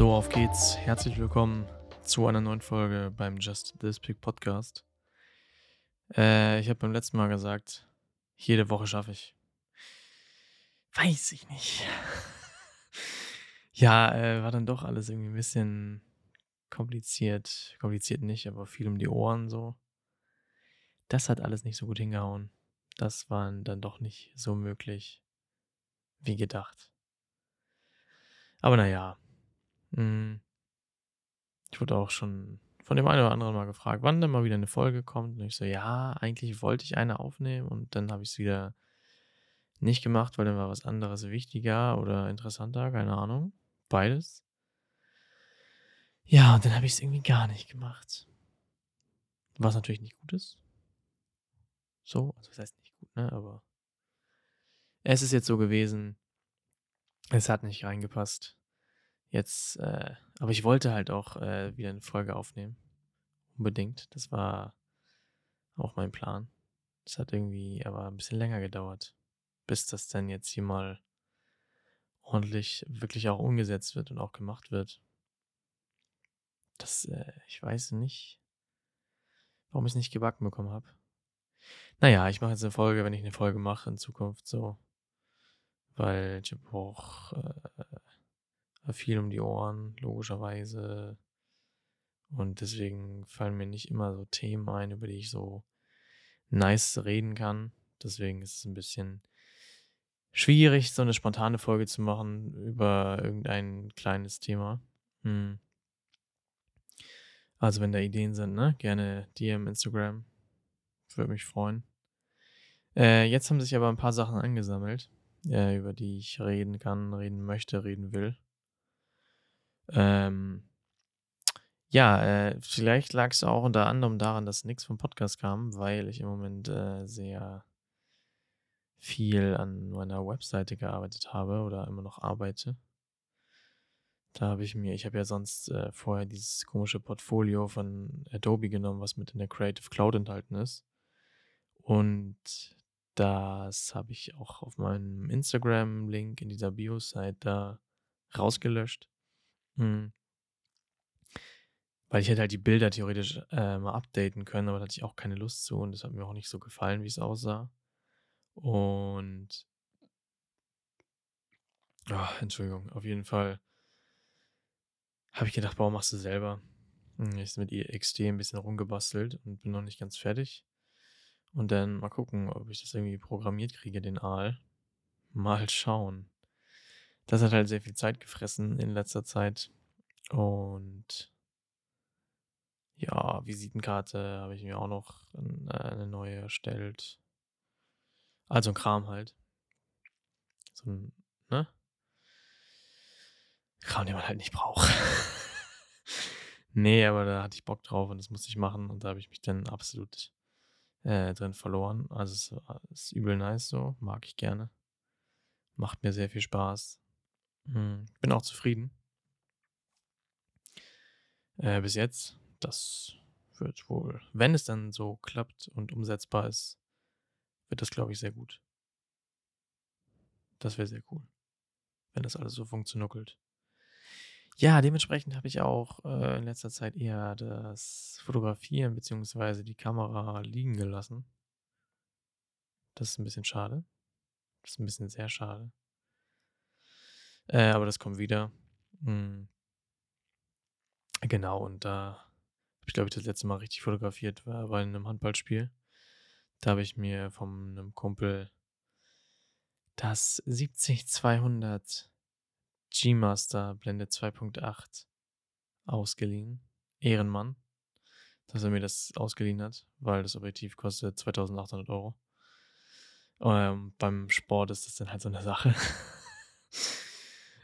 So, auf geht's. Herzlich willkommen zu einer neuen Folge beim Just This Big Podcast. Äh, ich habe beim letzten Mal gesagt, jede Woche schaffe ich. Weiß ich nicht. ja, äh, war dann doch alles irgendwie ein bisschen kompliziert. Kompliziert nicht, aber viel um die Ohren so. Das hat alles nicht so gut hingehauen. Das war dann doch nicht so möglich wie gedacht. Aber naja. Ich wurde auch schon von dem einen oder anderen mal gefragt, wann denn mal wieder eine Folge kommt. Und ich so, ja, eigentlich wollte ich eine aufnehmen und dann habe ich es wieder nicht gemacht, weil dann war was anderes wichtiger oder interessanter, keine Ahnung. Beides. Ja, und dann habe ich es irgendwie gar nicht gemacht. Was natürlich nicht gut ist. So, also das heißt nicht gut, ne? Aber es ist jetzt so gewesen, es hat nicht reingepasst. Jetzt, äh, aber ich wollte halt auch äh, wieder eine Folge aufnehmen. Unbedingt. Das war auch mein Plan. Das hat irgendwie aber ein bisschen länger gedauert, bis das dann jetzt hier mal ordentlich wirklich auch umgesetzt wird und auch gemacht wird. Das, äh, ich weiß nicht, warum ich es nicht gebacken bekommen habe. Naja, ich mache jetzt eine Folge, wenn ich eine Folge mache in Zukunft so. Weil ich habe auch äh, viel um die Ohren, logischerweise. Und deswegen fallen mir nicht immer so Themen ein, über die ich so nice reden kann. Deswegen ist es ein bisschen schwierig, so eine spontane Folge zu machen über irgendein kleines Thema. Hm. Also, wenn da Ideen sind, ne? Gerne DM Instagram. Würde mich freuen. Äh, jetzt haben sich aber ein paar Sachen angesammelt, äh, über die ich reden kann, reden möchte, reden will. Ähm, ja, äh, vielleicht lag es auch unter anderem daran, dass nichts vom Podcast kam, weil ich im Moment äh, sehr viel an meiner Webseite gearbeitet habe oder immer noch arbeite. Da habe ich mir, ich habe ja sonst äh, vorher dieses komische Portfolio von Adobe genommen, was mit in der Creative Cloud enthalten ist. Und das habe ich auch auf meinem Instagram-Link in dieser Bio-Site da rausgelöscht. Hm. Weil ich hätte halt die Bilder theoretisch äh, mal updaten können, aber da hatte ich auch keine Lust zu und das hat mir auch nicht so gefallen, wie es aussah. Und oh, Entschuldigung, auf jeden Fall habe ich gedacht, warum machst du selber? Hm, ich bin mit EXD ein bisschen rumgebastelt und bin noch nicht ganz fertig. Und dann mal gucken, ob ich das irgendwie programmiert kriege, den Aal. Mal schauen. Das hat halt sehr viel Zeit gefressen in letzter Zeit. Und ja, Visitenkarte habe ich mir auch noch äh, eine neue erstellt. Also ein Kram halt. So ein, ne? Kram, den man halt nicht braucht. nee, aber da hatte ich Bock drauf und das musste ich machen und da habe ich mich dann absolut äh, drin verloren. Also es ist übel nice so, mag ich gerne. Macht mir sehr viel Spaß. Hm, bin auch zufrieden. Äh, bis jetzt, das wird wohl, wenn es dann so klappt und umsetzbar ist, wird das, glaube ich, sehr gut. Das wäre sehr cool, wenn das alles so funktioniert. Ja, dementsprechend habe ich auch äh, in letzter Zeit eher das Fotografieren bzw. die Kamera liegen gelassen. Das ist ein bisschen schade. Das ist ein bisschen sehr schade. Äh, aber das kommt wieder. Hm. Genau, und da habe ich, glaube ich, das letzte Mal richtig fotografiert, war bei einem Handballspiel. Da habe ich mir von einem Kumpel das 70200 G-Master Blende 2.8 ausgeliehen. Ehrenmann, dass er mir das ausgeliehen hat, weil das Objektiv kostet 2800 Euro. Ähm, beim Sport ist das dann halt so eine Sache.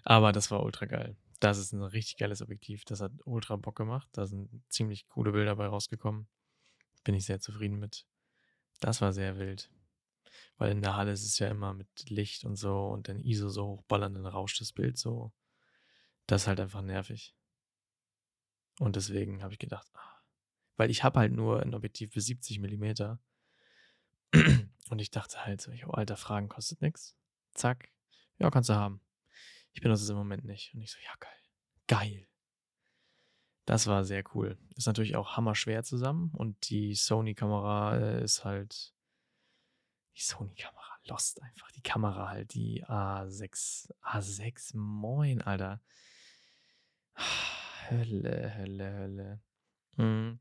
Aber das war ultra geil. Das ist ein richtig geiles Objektiv. Das hat ultra Bock gemacht. Da sind ziemlich coole Bilder dabei rausgekommen. Bin ich sehr zufrieden mit. Das war sehr wild. Weil in der Halle ist es ja immer mit Licht und so und dann ISO so hochballern, dann rauscht das Bild so. Das ist halt einfach nervig. Und deswegen habe ich gedacht, ah, weil ich habe halt nur ein Objektiv für 70 mm. Und ich dachte halt so, oh, alter, Fragen kostet nichts. Zack. Ja, kannst du haben. Ich benutze es im Moment nicht. Und ich so, ja, geil. geil. Das war sehr cool. Ist natürlich auch hammerschwer zusammen und die Sony-Kamera äh, ist halt. Die Sony-Kamera, lost einfach. Die Kamera halt, die A6. A6, moin, Alter. Hölle, Hölle, Hölle. Mhm.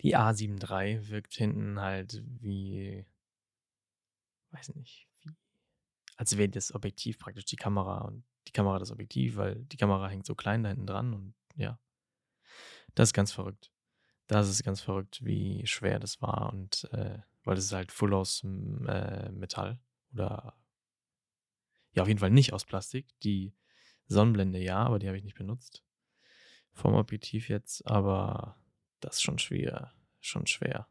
Die A7 III wirkt hinten halt wie. Weiß nicht. Als wäre das Objektiv praktisch die Kamera und die Kamera das Objektiv, weil die Kamera hängt so klein da hinten dran und ja. Das ist ganz verrückt. Das ist ganz verrückt, wie schwer das war und äh, weil das ist halt full aus äh, Metall oder ja, auf jeden Fall nicht aus Plastik. Die Sonnenblende ja, aber die habe ich nicht benutzt. Vom Objektiv jetzt, aber das ist schon schwer, schon schwer.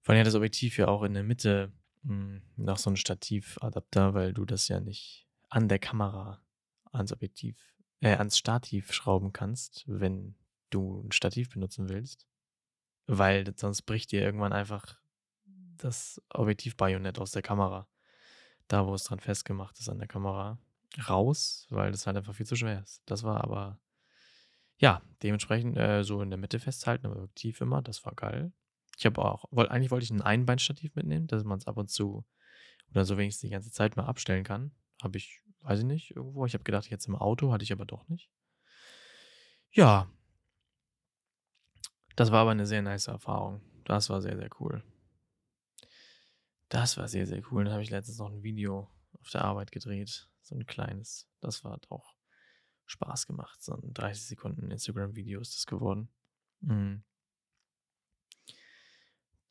Vor allem hat das Objektiv ja auch in der Mitte hm, noch so einen Stativadapter, weil du das ja nicht an der Kamera ans Objektiv, äh, ans Stativ schrauben kannst, wenn du ein Stativ benutzen willst. Weil sonst bricht dir irgendwann einfach das Objektiv-Bajonett aus der Kamera. Da, wo es dran festgemacht ist an der Kamera, raus, weil das halt einfach viel zu schwer ist. Das war aber, ja, dementsprechend äh, so in der Mitte festhalten, aber Objektiv immer, das war geil. Ich habe auch, wollt, eigentlich wollte ich ein Einbeinstativ mitnehmen, dass man es ab und zu oder so wenigstens die ganze Zeit mal abstellen kann. Habe ich, weiß ich nicht, irgendwo. Ich habe gedacht, jetzt im Auto, hatte ich aber doch nicht. Ja. Das war aber eine sehr nice Erfahrung. Das war sehr, sehr cool. Das war sehr, sehr cool. Dann habe ich letztens noch ein Video auf der Arbeit gedreht. So ein kleines. Das war auch Spaß gemacht. So ein 30 Sekunden Instagram-Video ist das geworden. Mhm.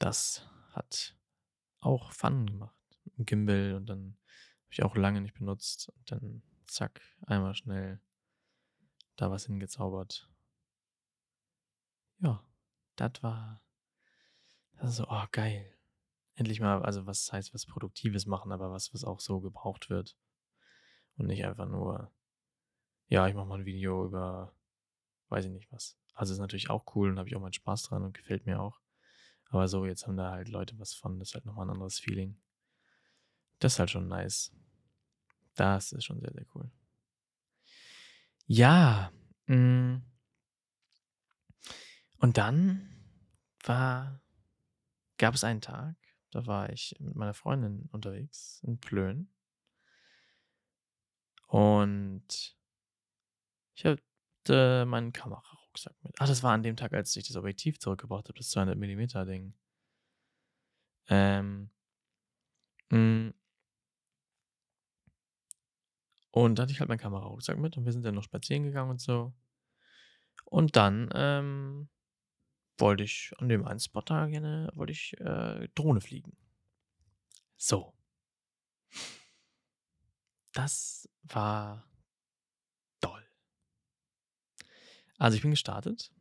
Das hat auch Fun gemacht. Ein Gimbal und dann habe ich auch lange nicht benutzt. Und dann zack, einmal schnell da was hingezaubert. Ja, das war das so, oh geil. Endlich mal, also was heißt was Produktives machen, aber was, was auch so gebraucht wird. Und nicht einfach nur, ja, ich mache mal ein Video über, weiß ich nicht was. Also ist natürlich auch cool und habe ich auch meinen Spaß dran und gefällt mir auch. Aber so, jetzt haben da halt Leute was von, das ist halt nochmal ein anderes Feeling. Das ist halt schon nice. Das ist schon sehr, sehr cool. Ja. Mh. Mm. Und dann war, gab es einen Tag, da war ich mit meiner Freundin unterwegs in Plön. Und ich hatte meinen Kamerarucksack mit. Ach, das war an dem Tag, als ich das Objektiv zurückgebracht habe, das 200mm Ding. Ähm. Mh. Mm. Und da hatte ich halt meinen Kamerarucksack mit und wir sind dann noch spazieren gegangen und so. Und dann ähm, wollte ich an dem einen Spot da gerne, wollte ich äh, Drohne fliegen. So. Das war doll. Also ich bin gestartet.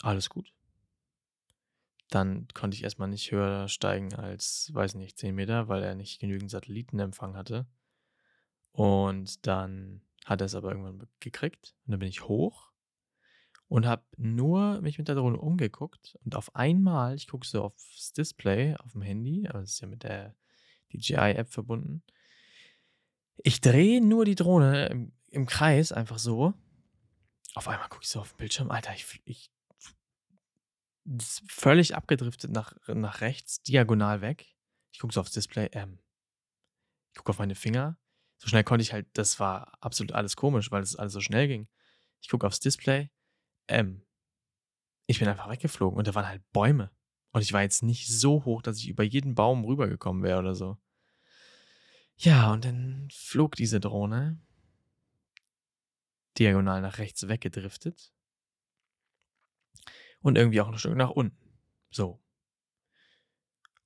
Alles gut. Dann konnte ich erstmal nicht höher steigen als, weiß nicht, 10 Meter, weil er nicht genügend Satellitenempfang hatte. Und dann hat er es aber irgendwann gekriegt. Und dann bin ich hoch und habe nur mich mit der Drohne umgeguckt. Und auf einmal, ich gucke so aufs Display auf dem Handy, aber es ist ja mit der DJI-App verbunden. Ich drehe nur die Drohne im, im, Kreis einfach so. Auf einmal gucke ich so auf den Bildschirm. Alter, ich, ich völlig abgedriftet nach, nach rechts, diagonal weg. Ich gucke so aufs Display. Ähm, ich gucke auf meine Finger. So schnell konnte ich halt, das war absolut alles komisch, weil es alles so schnell ging. Ich gucke aufs Display. Ähm, ich bin einfach weggeflogen und da waren halt Bäume. Und ich war jetzt nicht so hoch, dass ich über jeden Baum rübergekommen wäre oder so. Ja, und dann flog diese Drohne diagonal nach rechts weggedriftet. Und irgendwie auch ein Stück nach unten. So.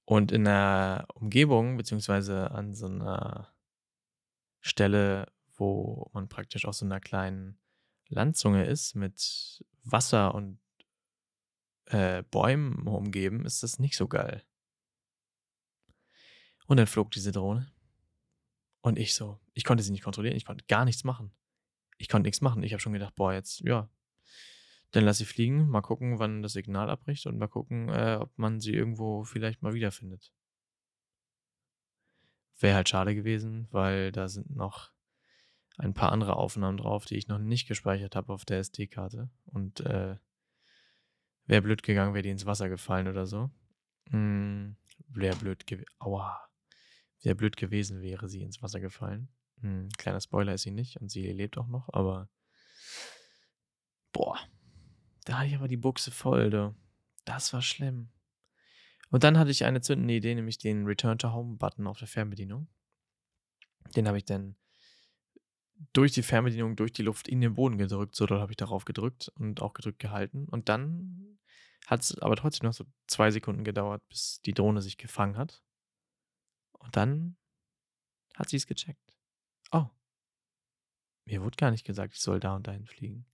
Und in der Umgebung, beziehungsweise an so einer Stelle, wo man praktisch auf so einer kleinen Landzunge ist, mit Wasser und äh, Bäumen umgeben, ist das nicht so geil. Und dann flog diese Drohne. Und ich so, ich konnte sie nicht kontrollieren, ich konnte gar nichts machen. Ich konnte nichts machen. Ich habe schon gedacht, boah, jetzt, ja, dann lass sie fliegen, mal gucken, wann das Signal abbricht und mal gucken, äh, ob man sie irgendwo vielleicht mal wiederfindet. Wäre halt schade gewesen, weil da sind noch ein paar andere Aufnahmen drauf, die ich noch nicht gespeichert habe auf der SD-Karte. Und äh, wäre blöd gegangen, wäre die ins Wasser gefallen oder so. Hm, wäre blöd gewesen. Aua. Wäre blöd gewesen, wäre sie ins Wasser gefallen. Hm, kleiner Spoiler ist sie nicht und sie lebt auch noch, aber boah, da hatte ich aber die Buchse voll, du. Das war schlimm. Und dann hatte ich eine zündende Idee, nämlich den Return to Home-Button auf der Fernbedienung. Den habe ich dann durch die Fernbedienung, durch die Luft in den Boden gedrückt. So doll habe ich darauf gedrückt und auch gedrückt gehalten. Und dann hat es aber trotzdem noch so zwei Sekunden gedauert, bis die Drohne sich gefangen hat. Und dann hat sie es gecheckt. Mir wurde gar nicht gesagt, ich soll da und dahin fliegen.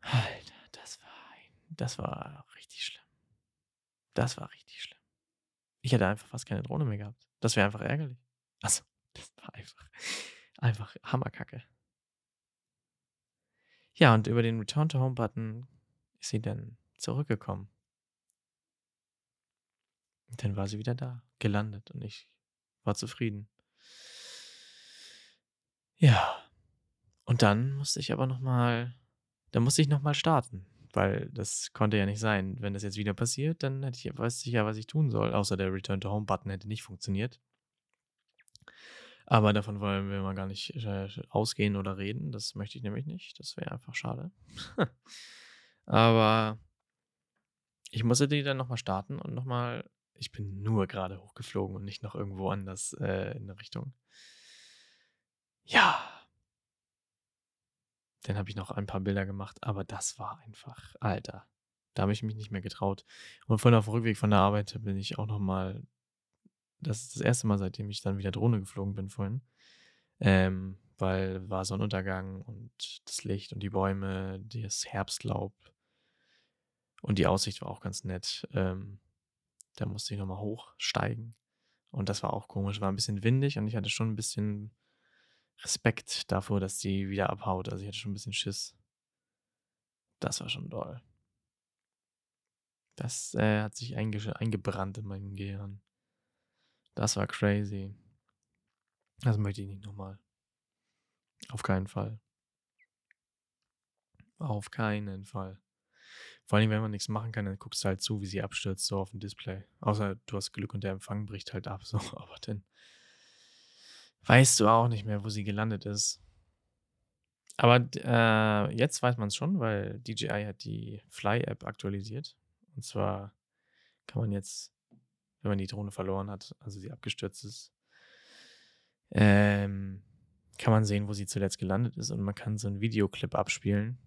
Alter, das war, das war richtig schlimm. Das war richtig schlimm. Ich hätte einfach fast keine Drohne mehr gehabt. Das wäre einfach ärgerlich. Also, das war einfach, einfach Hammerkacke. Ja, und über den Return to Home Button ist sie dann zurückgekommen. Dann war sie wieder da, gelandet und ich war zufrieden. Ja. Und dann musste ich aber nochmal, dann musste ich nochmal starten, weil das konnte ja nicht sein. Wenn das jetzt wieder passiert, dann hätte ich, weiß ich ja, was ich tun soll, außer der Return to Home Button hätte nicht funktioniert. Aber davon wollen wir mal gar nicht äh, ausgehen oder reden. Das möchte ich nämlich nicht. Das wäre einfach schade. Aber ich musste die dann nochmal starten und nochmal. Ich bin nur gerade hochgeflogen und nicht noch irgendwo anders äh, in der Richtung. Ja. Dann habe ich noch ein paar Bilder gemacht, aber das war einfach, Alter. Da habe ich mich nicht mehr getraut. Und von auf dem Rückweg von der Arbeit bin ich auch nochmal das ist das erste Mal, seitdem ich dann wieder Drohne geflogen bin vorhin. Ähm, weil war Sonnenuntergang und das Licht und die Bäume, das Herbstlaub und die Aussicht war auch ganz nett. Ähm, da musste ich nochmal hochsteigen. Und das war auch komisch, war ein bisschen windig und ich hatte schon ein bisschen Respekt davor, dass die wieder abhaut. Also ich hatte schon ein bisschen Schiss. Das war schon doll. Das äh, hat sich einge eingebrannt in meinem Gehirn. Das war crazy. Das möchte ich nicht nochmal. Auf keinen Fall. Auf keinen Fall. Vor allem, wenn man nichts machen kann, dann guckst du halt zu, wie sie abstürzt, so auf dem Display. Außer du hast Glück und der Empfang bricht halt ab, so. Aber dann weißt du auch nicht mehr, wo sie gelandet ist. Aber äh, jetzt weiß man es schon, weil DJI hat die Fly-App aktualisiert. Und zwar kann man jetzt wenn man die Drohne verloren hat, also sie abgestürzt ist, ähm, kann man sehen, wo sie zuletzt gelandet ist und man kann so einen Videoclip abspielen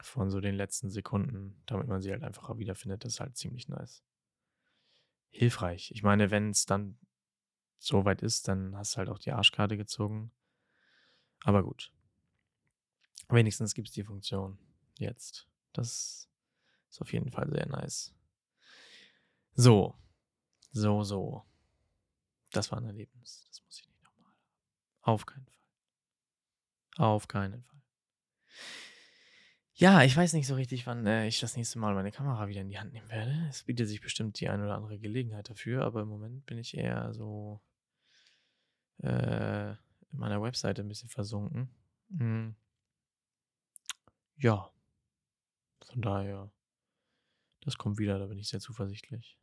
von so den letzten Sekunden, damit man sie halt einfach wiederfindet. Das ist halt ziemlich nice. Hilfreich. Ich meine, wenn es dann so weit ist, dann hast du halt auch die Arschkarte gezogen. Aber gut. Wenigstens gibt es die Funktion jetzt. Das ist auf jeden Fall sehr nice. So, so, so. Das war ein Erlebnis. Das muss ich nicht nochmal. Auf keinen Fall. Auf keinen Fall. Ja, ich weiß nicht so richtig, wann äh, ich das nächste Mal meine Kamera wieder in die Hand nehmen werde. Es bietet sich bestimmt die eine oder andere Gelegenheit dafür, aber im Moment bin ich eher so äh, in meiner Webseite ein bisschen versunken. Hm. Ja. Von daher, das kommt wieder, da bin ich sehr zuversichtlich.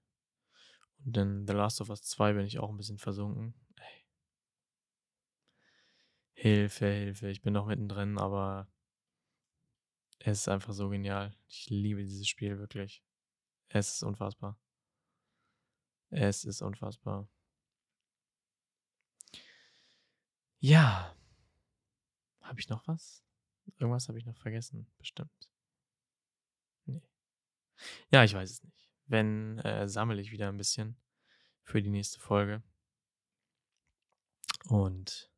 Und in The Last of Us 2 bin ich auch ein bisschen versunken. Ey. Hilfe, Hilfe. Ich bin noch mittendrin, aber es ist einfach so genial. Ich liebe dieses Spiel wirklich. Es ist unfassbar. Es ist unfassbar. Ja. Habe ich noch was? Irgendwas habe ich noch vergessen, bestimmt. Nee. Ja, ich weiß es nicht. Wenn, äh, sammle ich wieder ein bisschen für die nächste Folge. Und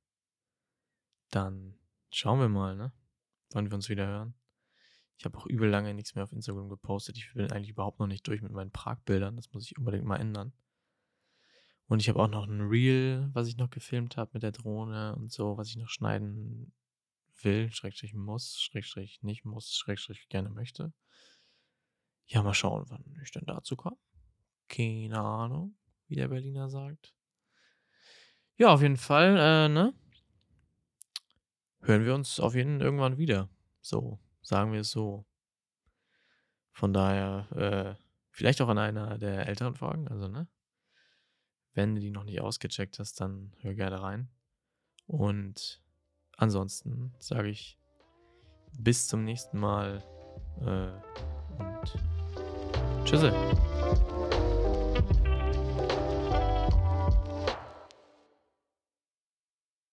dann schauen wir mal, ne? Wann wir uns wieder hören. Ich habe auch übel lange nichts mehr auf Instagram gepostet. Ich bin eigentlich überhaupt noch nicht durch mit meinen Prag-Bildern. Das muss ich unbedingt mal ändern. Und ich habe auch noch ein Reel, was ich noch gefilmt habe mit der Drohne und so, was ich noch schneiden will, Schrägstrich muss, Schrägstrich nicht muss, Schrägstrich gerne möchte. Ja, mal schauen, wann ich denn dazu komme. Keine Ahnung, wie der Berliner sagt. Ja, auf jeden Fall, äh, ne? hören wir uns auf jeden irgendwann wieder. So, sagen wir es so. Von daher, äh, vielleicht auch an einer der älteren Folgen, also, ne? Wenn du die noch nicht ausgecheckt hast, dann hör gerne rein. Und ansonsten sage ich bis zum nächsten Mal äh, und tschüss.